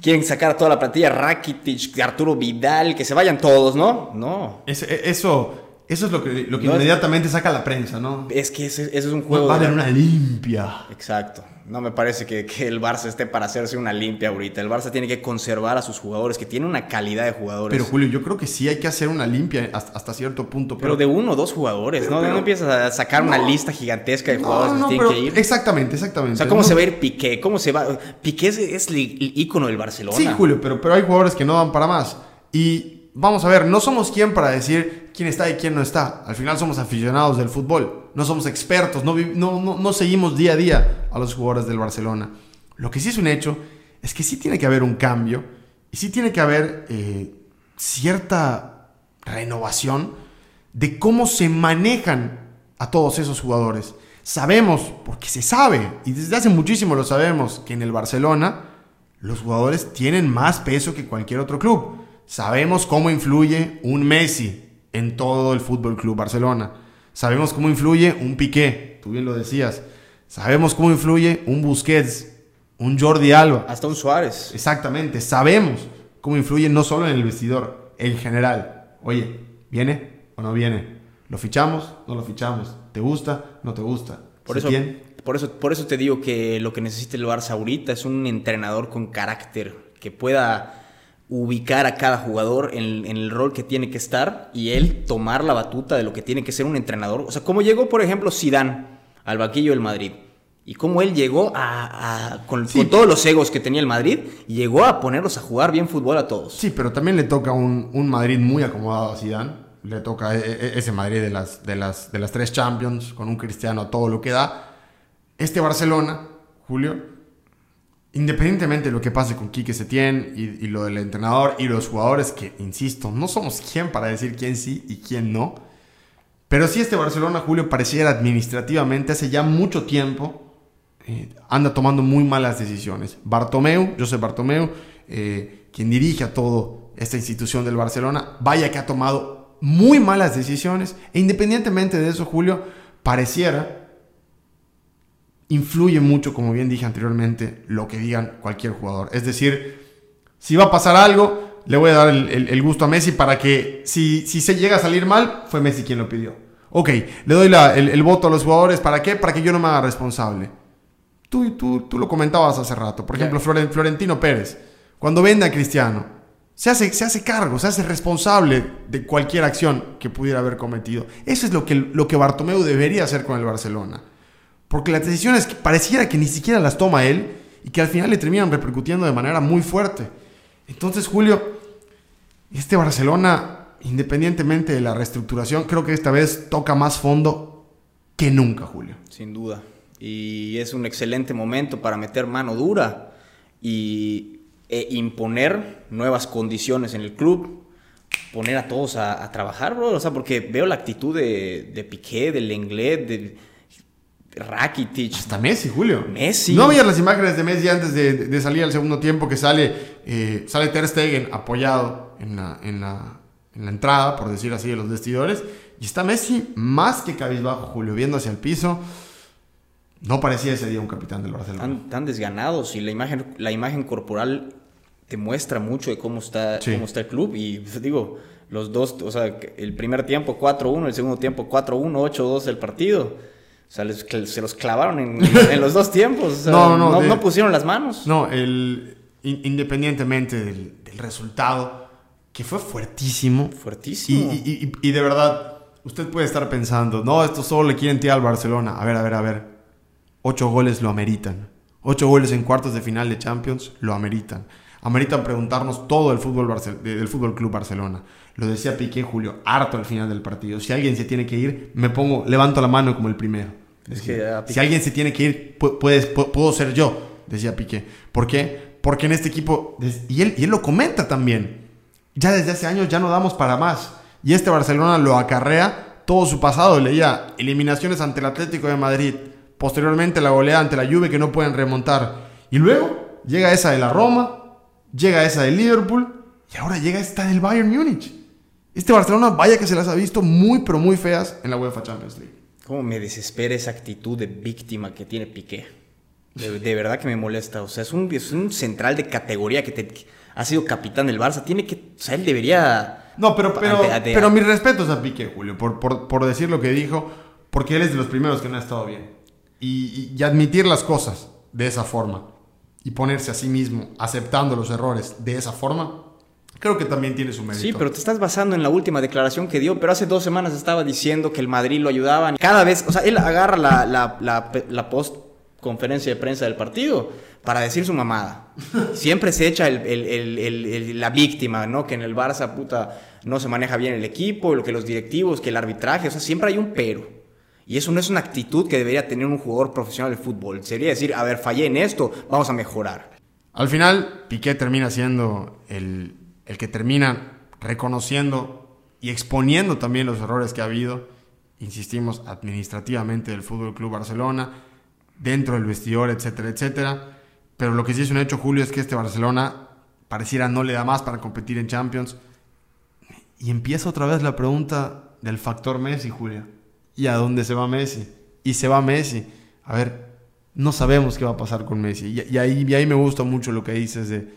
[SPEAKER 2] quieren sacar a toda la plantilla, Rakitic, Arturo Vidal, que se vayan todos, ¿no? No.
[SPEAKER 1] eso eso es lo que, lo que inmediatamente saca la prensa, ¿no?
[SPEAKER 2] Es que ese, es un juego.
[SPEAKER 1] Va a haber una limpia.
[SPEAKER 2] Exacto. No me parece que, que, el Barça esté para hacerse una limpia ahorita. El Barça tiene que conservar a sus jugadores, que tiene una calidad de jugadores.
[SPEAKER 1] Pero Julio, yo creo que sí hay que hacer una limpia hasta, cierto punto.
[SPEAKER 2] Pero, de uno o dos jugadores, ¿no? no empiezas a sacar una lista gigantesca de jugadores que tienen que ir.
[SPEAKER 1] Exactamente, exactamente.
[SPEAKER 2] O sea, ¿cómo se va a ir Piqué? ¿Cómo se va? Piqué es, es el ícono del Barcelona.
[SPEAKER 1] Sí, Julio, pero, pero hay jugadores que no dan para más. Y vamos a ver, no somos quien para decir quién está y quién no está. Al final somos aficionados del fútbol, no somos expertos, no, seguimos día a día a los jugadores del Barcelona. Lo que sí es un hecho es que sí tiene que haber un cambio y sí tiene que haber eh, cierta renovación de cómo se manejan a todos esos jugadores. Sabemos, porque se sabe, y desde hace muchísimo lo sabemos, que en el Barcelona los jugadores tienen más peso que cualquier otro club. Sabemos cómo influye un Messi en todo el Fútbol Club Barcelona. Sabemos cómo influye un Piqué, tú bien lo decías. Sabemos cómo influye un Busquets, un Jordi Alba.
[SPEAKER 2] Hasta un Suárez.
[SPEAKER 1] Exactamente, sabemos cómo influye no solo en el vestidor, en general. Oye, ¿viene o no viene? ¿Lo fichamos? ¿No lo fichamos? ¿Te gusta? ¿No te gusta?
[SPEAKER 2] Por eso, por, eso, por eso te digo que lo que necesita el Barça ahorita es un entrenador con carácter que pueda ubicar a cada jugador en, el rol que tiene que estar y él tomar la batuta de lo que tiene que ser un entrenador. O sea, como llegó, por ejemplo, Zidane al vaquillo del Madrid. Y cómo él llegó a, con, todos los egos que tenía el Madrid, llegó a ponerlos a jugar bien fútbol a todos.
[SPEAKER 1] Sí, pero también le toca un, un Madrid muy acomodado a Zidane. Le toca e, e, ese Madrid de las, de, las, de las tres Champions, con un Cristiano a todo lo que da. Este Barcelona, Julio, Independientemente de lo que pase con Quique Setién y, y lo del entrenador y los jugadores, que insisto, no somos quien para decir quién sí y quién no. Pero sí este Barcelona, Julio, pareciera administrativamente hace ya mucho tiempo eh, anda tomando muy malas decisiones. Bartomeu, José Bartomeu, eh, quien dirige a todo esta institución del Barcelona, vaya que ha tomado muy malas decisiones. E independientemente de eso, Julio, pareciera influye mucho, como bien dije anteriormente, lo que digan cualquier jugador. Es decir, si va a pasar algo, le voy a dar el, gusto a Messi para que si, si se llega a salir mal, fue Messi quien lo pidió. Ok, le doy el, voto a los jugadores, ¿para qué? Para que yo no me haga responsable. Tú, tú, tú lo comentabas hace rato. Por ejemplo, Florentino Pérez, cuando vende a Cristiano, se hace, se hace cargo, se hace responsable de cualquier acción que pudiera haber cometido. Eso es lo que, lo que Bartomeu debería hacer con el Barcelona. Porque las decisiones pareciera que ni siquiera las toma él y que al final le terminan repercutiendo de manera muy fuerte. Entonces, Julio, este Barcelona, independientemente de la reestructuración, creo que esta vez toca más fondo que nunca, Julio.
[SPEAKER 2] Sin duda. Y es un excelente momento para meter mano dura y e imponer nuevas condiciones en el club, poner a todos a, trabajar, bro. O sea, porque veo la actitud de, de Piqué, del Lenglet, de Rakitic.
[SPEAKER 1] Hasta Messi, Julio.
[SPEAKER 2] Messi.
[SPEAKER 1] ¿No veías las imágenes de Messi antes de, salir al segundo tiempo que sale, eh, sale Ter Stegen apoyado en la, en, la, en la entrada, por decir así, de los vestidores? Y está Messi más que cabizbajo, Julio, viendo hacia el piso. No parecía ese día un capitán del Barcelona.
[SPEAKER 2] Tan, desganados y la imagen, la imagen corporal te muestra mucho de cómo está, cómo está el club. Y pues, digo, los dos, o sea, el primer tiempo 4-1, el segundo tiempo 4-1, 8-2 el partido o sea, se los clavaron en, los dos tiempos. no, no, no, pusieron las manos.
[SPEAKER 1] No, el, independientemente del, resultado, que fue fuertísimo.
[SPEAKER 2] Fuertísimo.
[SPEAKER 1] Y, de verdad, usted puede estar pensando, no, esto solo le quieren tirar al Barcelona. A ver, a ver, a ver. Ocho goles lo ameritan. Ocho goles en cuartos de final de Champions lo ameritan. Ameritan preguntarnos todo el fútbol del Fútbol Club Barcelona. Lo decía Piqué Julio, harto al final del partido. Si alguien se tiene que ir, me pongo, levanto la mano como el primero si alguien se tiene que ir, puedes, puedo ser yo, decía Piqué. ¿Por qué? Porque en este equipo, y él, y él lo comenta también, ya desde hace años ya no damos para más. Y este Barcelona lo acarrea todo su pasado. Leía eliminaciones ante el Atlético de Madrid, posteriormente la goleada ante la Juve que no pueden remontar. Y luego llega esa de la Roma, llega esa de Liverpool y ahora llega esta del Bayern Múnich. Este Barcelona, vaya que se las ha visto muy, pero muy feas en la UEFA Champions League.
[SPEAKER 2] ¿Cómo me desespera esa actitud de víctima que tiene Piqué? De, verdad que me molesta. O sea, es un, es un central de categoría que, te, ha sido capitán del Barça. Tiene que. O sea, él debería.
[SPEAKER 1] No, pero, pero, pero mis respetos a Piqué, Julio, por, por, decir lo que dijo, porque él es de los primeros que no ha estado bien. Y, y, admitir las cosas de esa forma y ponerse a sí mismo aceptando los errores de esa forma, Creo que también tiene su mérito.
[SPEAKER 2] Sí, pero te estás basando en la última declaración que dio, pero hace dos semanas estaba diciendo que el Madrid lo ayudaba. Cada vez, o sea, él agarra la, la, la, la post conferencia de prensa del partido para decir su mamada. Siempre se echa el, el, el, la víctima, ¿no? Que en el Barça, puta, no se maneja bien el equipo, lo que los directivos, que el arbitraje, o sea, siempre hay un pero. Y eso no es una actitud que debería tener un jugador profesional de fútbol. Sería decir, a ver, fallé en esto, vamos a mejorar.
[SPEAKER 1] Al final, Piqué termina siendo el, el que termina reconociendo y exponiendo también los errores que ha habido, insistimos, administrativamente del Fútbol Club Barcelona, dentro del vestidor, etcétera, etcétera. Pero lo que sí es un hecho, Julio, es que este Barcelona pareciera no le da más para competir en Champions. Y empieza otra vez la pregunta del factor Messi, Julia. ¿Y a dónde se va Messi? Y se va Messi. A ver, no sabemos qué va a pasar con Messi. Y, ahí, y ahí me gusta mucho lo que dices de,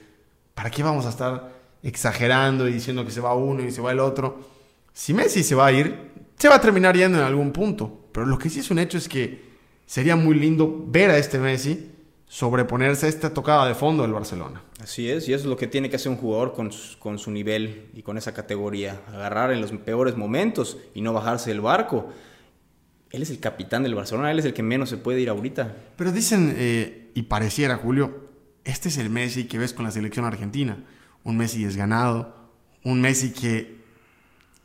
[SPEAKER 1] ¿para qué vamos a estar exagerando y diciendo que se va uno y se va el otro? Si Messi se va a ir, se va a terminar yendo en algún punto. Pero lo que sí es un hecho es que sería muy lindo ver a este Messi sobreponerse a esta tocada de fondo del Barcelona.
[SPEAKER 2] Así es, y eso es lo que tiene que hacer un jugador con, con su nivel y con esa categoría. Agarrar en los peores momentos y no bajarse del barco. Él es el capitán del Barcelona, él es el que menos se puede ir ahorita.
[SPEAKER 1] Pero dicen, eh, y pareciera, Julio, este es el Messi que ves con la selección argentina. Un Messi desganado, un Messi que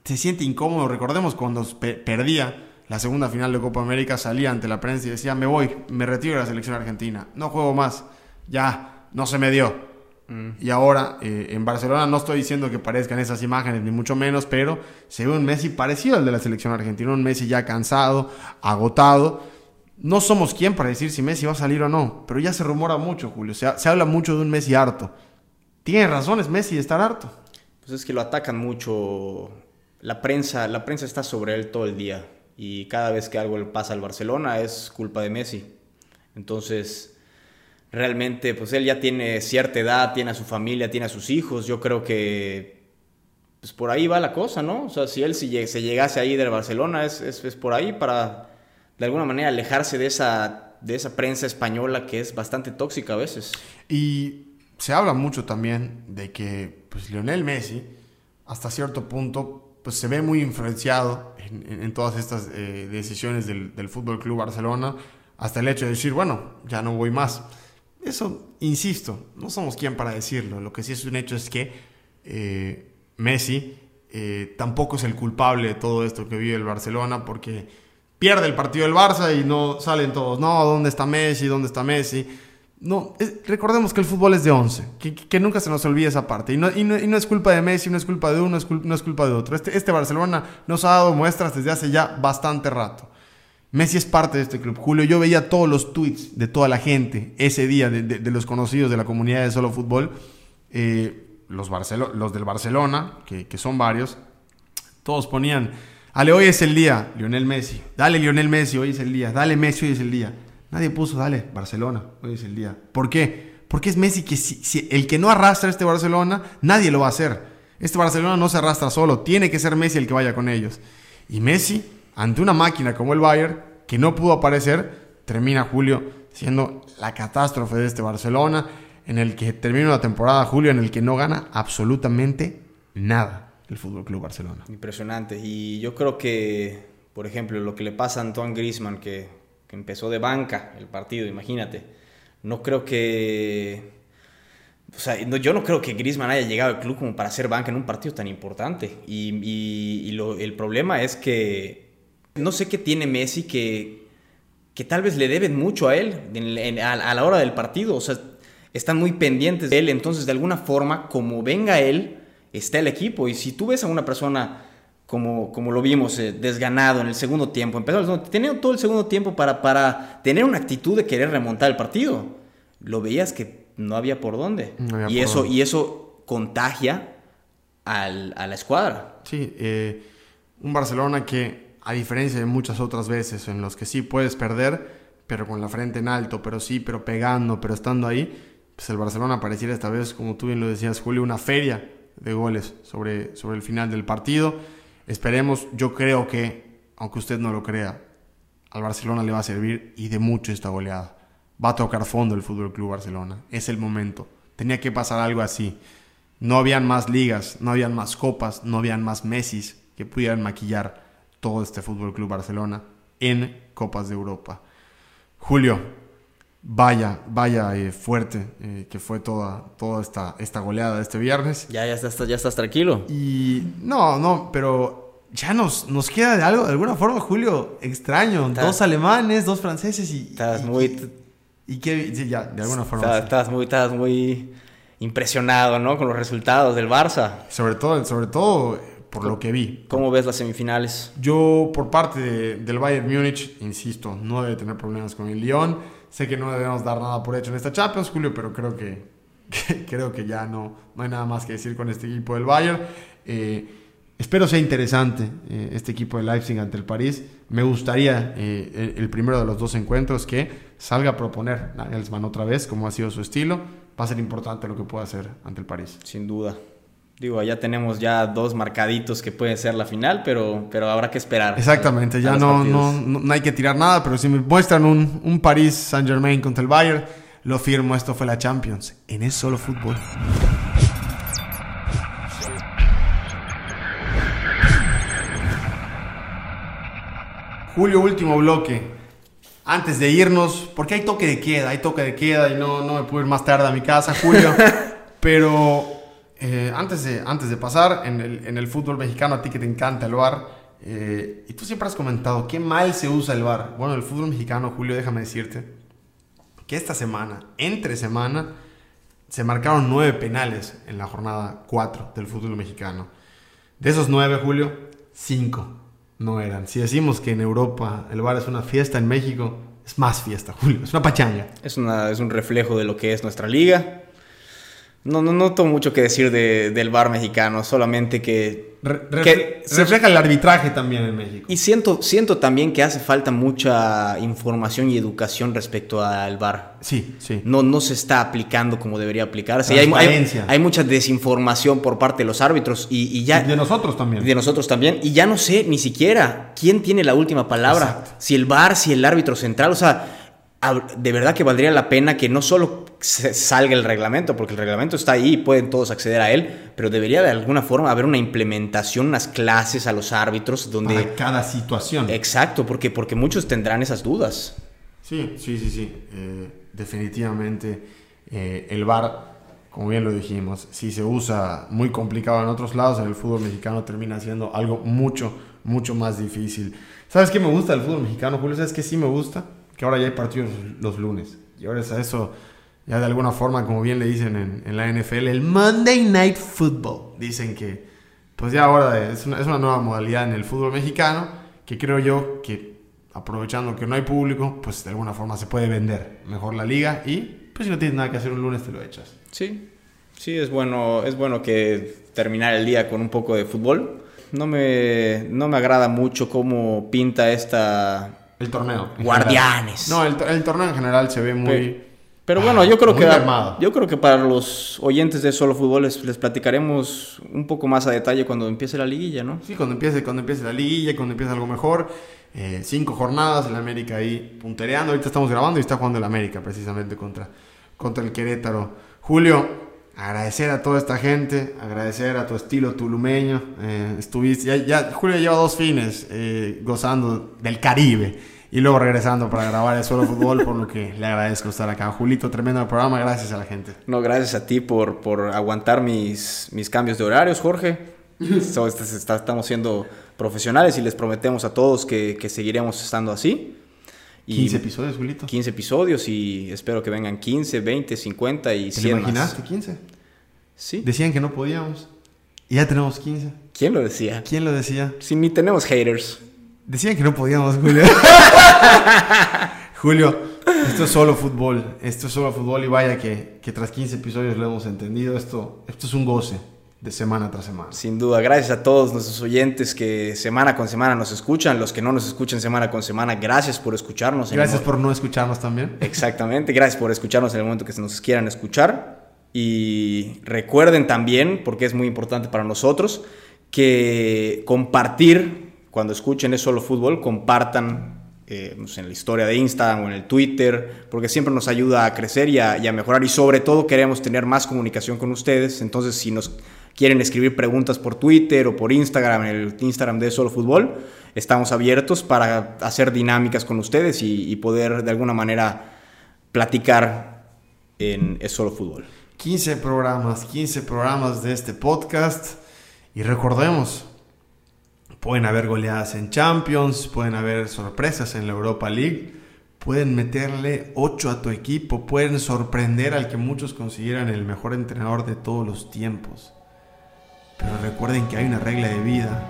[SPEAKER 1] se siente incómodo. Recordemos cuando perdía la segunda final de Copa América, salía ante la prensa y decía, me voy, me retiro de la selección argentina, no juego más, ya, no se me dio. Mm. Y ahora eh, en Barcelona no estoy diciendo que parezcan esas imágenes, ni mucho menos, pero se ve un Messi parecido al de la selección argentina, un Messi ya cansado, agotado. No somos quien para decir si Messi va a salir o no, pero ya se rumora mucho, Julio. Se, se habla mucho de un Messi harto. Tiene razones Messi de estar harto.
[SPEAKER 2] Pues es que lo atacan mucho. La prensa, la prensa está sobre él todo el día y cada vez que algo le pasa al Barcelona es culpa de Messi. Entonces, realmente, pues él ya tiene cierta edad, tiene a su familia, tiene a sus hijos. Yo creo que pues por ahí va la cosa, ¿no? O sea, si él si se llegase ahí del Barcelona, es, es, por ahí para de alguna manera alejarse de esa, de esa prensa española que es bastante tóxica a veces.
[SPEAKER 1] Y se habla mucho también de que pues Lionel Messi, hasta cierto punto, pues se ve muy influenciado en, todas estas eh, decisiones del, del Fútbol Club Barcelona, hasta el hecho de decir, bueno, ya no voy más. Eso, insisto, no somos quien para decirlo. Lo que sí es un hecho es que eh, Messi eh, tampoco es el culpable de todo esto que vive el Barcelona, porque pierde el partido del Barça y no salen todos, no, ¿dónde está Messi? ¿Dónde está Messi? No, recordemos que el fútbol es de 11, que, nunca se nos olvide esa parte. Y no, y, no, es culpa de Messi, no es culpa de uno, no es culpa de otro. Este, este Barcelona nos ha dado muestras desde hace ya bastante rato. Messi es parte de este club. Julio, yo veía todos los tweets de toda la gente ese día, de, los conocidos de la comunidad de Solo Fútbol, eh, los, los del Barcelona, que, que son varios, todos ponían, Ale, hoy es el día, Lionel Messi, dale Lionel Messi, hoy es el día, dale Messi, hoy es el día. Nadie puso, dale, Barcelona, hoy es el día. ¿Por qué? Porque es Messi que si, el que no arrastra este Barcelona, nadie lo va a hacer. Este Barcelona no se arrastra solo, tiene que ser Messi el que vaya con ellos. Y Messi, ante una máquina como el Bayern, que no pudo aparecer, termina Julio siendo la catástrofe de este Barcelona, en el que termina la temporada Julio, en el que no gana absolutamente nada el Fútbol Club Barcelona.
[SPEAKER 2] Impresionante. Y yo creo que, por ejemplo, lo que le pasa a Antoine Griezmann, que que empezó de banca el partido, imagínate. No creo que... O sea, yo no creo que Griezmann haya llegado al club como para ser banca en un partido tan importante. Y, el problema es que no sé qué tiene Messi que, que tal vez le deben mucho a él a, la hora del partido. O sea, están muy pendientes de él. Entonces, de alguna forma, como venga él, está el equipo. Y si tú ves a una persona como, como lo vimos, eh, desganado en el segundo tiempo. Empezó tenía todo el segundo tiempo para, para tener una actitud de querer remontar el partido. Lo veías que no había por dónde. y, eso, y eso contagia al, a la escuadra.
[SPEAKER 1] Sí, eh, un Barcelona que, a diferencia de muchas otras veces en los que sí puedes perder, pero con la frente en alto, pero sí, pero pegando, pero estando ahí, pues el Barcelona pareciera esta vez, como tú bien lo decías, Julio, una feria de goles sobre, sobre el final del partido Esperemos, yo creo que, aunque usted no lo crea, al Barcelona le va a servir y de mucho esta goleada. Va a tocar fondo el Fútbol Club Barcelona. Es el momento. Tenía que pasar algo así. No habían más ligas, no habían más copas, no habían más Messis que pudieran maquillar todo este Fútbol Club Barcelona en Copas de Europa. Julio, vaya, vaya eh, fuerte eh, que fue toda, toda esta, esta goleada de este viernes.
[SPEAKER 2] Ya, ya estás, ya estás tranquilo.
[SPEAKER 1] Y no, no, pero ya nos, nos queda de algo, de alguna forma, Julio, extraño. dos alemanes, dos franceses y...
[SPEAKER 2] Estás muy...
[SPEAKER 1] Y que, ya, de alguna forma.
[SPEAKER 2] Estás, muy, estás muy impresionado, ¿no? Con los resultados del Barça.
[SPEAKER 1] Sobre todo, sobre todo por lo que vi.
[SPEAKER 2] ¿Cómo ves las semifinales?
[SPEAKER 1] Yo, por parte del Bayern Múnich, insisto, no debe tener problemas con el Lyon Sé que no debemos dar nada por hecho en esta Champions, Julio, pero creo que, creo que ya no, no hay nada más que decir con este equipo del Bayern. Eh, espero sea interesante eh, este equipo de Leipzig ante el París. Me gustaría eh, el, primero de los dos encuentros que salga a proponer Nagelsmann otra vez, como ha sido su estilo. Va a ser importante lo que pueda hacer ante el París.
[SPEAKER 2] Sin duda. Digo, ya tenemos ya dos marcaditos que pueden ser la final, pero, pero habrá que esperar.
[SPEAKER 1] Exactamente, ya no, no, no, hay que tirar nada, pero si me muestran un, un París Saint Germain contra el Bayern, lo firmo, esto fue la Champions. En Es Solo Fútbol. Julio, último bloque. Antes de irnos, porque hay toque de queda, hay toque de queda y no, no me puedo ir más tarde a mi casa, Julio. pero eh, antes, de, antes de pasar, en el, en el, fútbol mexicano, a ti que te encanta el bar, eh, y tú siempre has comentado qué mal se usa el bar. Bueno, el fútbol mexicano, Julio, déjame decirte que esta semana, entre semana, se marcaron nueve penales en la jornada 4 del fútbol mexicano. De esos nueve, Julio, cinco no eran. Si decimos que en Europa el bar es una fiesta, en México es más fiesta, Julio. Es una pachanga.
[SPEAKER 2] Es, una, es un reflejo de lo que es nuestra liga no, no, no tengo mucho que decir de, del bar mexicano, solamente que...
[SPEAKER 1] que refleja el arbitraje también en México.
[SPEAKER 2] Y siento, siento también que hace falta mucha información y educación respecto al bar.
[SPEAKER 1] Sí, sí.
[SPEAKER 2] No, no se está aplicando como debería aplicarse. Y hay, hay, mucha desinformación por parte de los árbitros y, y ya...
[SPEAKER 1] de nosotros también.
[SPEAKER 2] De nosotros también. Y ya no sé ni siquiera quién tiene la última palabra. Si el bar, si el árbitro central. O sea, de verdad que valdría la pena que no solo salga el reglamento, porque el reglamento está ahí y pueden todos acceder a él, pero debería de alguna forma haber una implementación, unas clases a los árbitros donde...
[SPEAKER 1] Para cada situación.
[SPEAKER 2] Exacto, porque, porque muchos tendrán esas dudas.
[SPEAKER 1] Sí, sí, sí, sí. Eh, definitivamente eh, el VAR, como bien lo dijimos, si se usa muy complicado en otros lados, en el fútbol mexicano termina siendo algo mucho, mucho más difícil. ¿Sabes qué me gusta del fútbol mexicano, Julio? ¿Sabes qué sí me gusta? Que ahora ya hay partidos los lunes. Y ahora es a eso ya de alguna forma, como bien le dicen en, la NFL, el Monday Night Football. Dicen que, pues ya ahora es una, es una, nueva modalidad en el fútbol mexicano, que creo yo que aprovechando que no hay público, pues de alguna forma se puede vender mejor la liga y pues si no tienes nada que hacer un lunes te lo echas.
[SPEAKER 2] Sí, sí, es bueno, es bueno que terminar el día con un poco de fútbol. No me, no me agrada mucho cómo pinta esta...
[SPEAKER 1] El torneo.
[SPEAKER 2] Guardianes.
[SPEAKER 1] No, el, el, torneo en general se ve muy...
[SPEAKER 2] Pero bueno, yo creo, que, yo creo que para los oyentes de Solo Fútbol les, platicaremos un poco más a detalle cuando empiece la liguilla, ¿no?
[SPEAKER 1] Sí, cuando empiece, cuando empiece la liguilla, cuando empiece algo mejor. Eh, cinco jornadas, el América ahí puntereando. Ahorita estamos grabando y está jugando el América precisamente contra, contra el Querétaro. Julio, agradecer a toda esta gente, agradecer a tu estilo tulumeño. Eh, estuviste, ya, Julio lleva dos fines eh, gozando del Caribe y luego regresando para grabar el Solo Fútbol, por lo que le agradezco estar acá. Julito, tremendo programa, gracias a la gente.
[SPEAKER 2] No, gracias a ti por, por aguantar mis, mis cambios de horarios, Jorge. estamos siendo profesionales y les prometemos a todos que, que seguiremos estando así.
[SPEAKER 1] Y 15 episodios, Julito.
[SPEAKER 2] 15 episodios y espero que vengan 15, 20, 50 y 100
[SPEAKER 1] ¿Te imaginaste 15?
[SPEAKER 2] Sí.
[SPEAKER 1] Decían que no podíamos. Y ya tenemos 15.
[SPEAKER 2] ¿Quién lo decía?
[SPEAKER 1] ¿Quién lo decía?
[SPEAKER 2] Sí, ni tenemos haters.
[SPEAKER 1] Decían que no podíamos, Julio. Julio, esto es solo fútbol. Esto es solo fútbol y vaya que, que, tras 15 episodios lo hemos entendido. Esto, esto es un goce de semana tras semana.
[SPEAKER 2] Sin duda, gracias a todos nuestros oyentes que semana con semana nos escuchan, los que no nos escuchan semana con semana, gracias por escucharnos.
[SPEAKER 1] Gracias por no escucharnos también.
[SPEAKER 2] Exactamente, gracias por escucharnos en el momento que se nos quieran escuchar. Y recuerden también, porque es muy importante para nosotros, que compartir cuando escuchen Es Solo Fútbol, compartan eh, en la historia de Instagram o en el Twitter, porque siempre nos ayuda a crecer y a, mejorar. Y sobre todo queremos tener más comunicación con ustedes. Entonces, si nos quieren escribir preguntas por Twitter o por Instagram, en el Instagram de Solo Fútbol, estamos abiertos para hacer dinámicas con ustedes y, y poder de alguna manera platicar en Es Solo Fútbol.
[SPEAKER 1] 15 programas, 15 programas de este podcast. Y recordemos, Pueden haber goleadas en Champions, pueden haber sorpresas en la Europa League, pueden meterle 8 a tu equipo, pueden sorprender al que muchos consideran el mejor entrenador de todos los tiempos. Pero recuerden que hay una regla de vida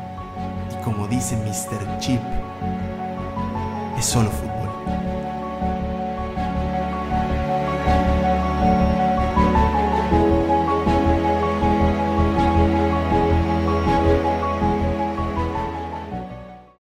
[SPEAKER 1] y como dice Mr. Chip, es solo fútbol.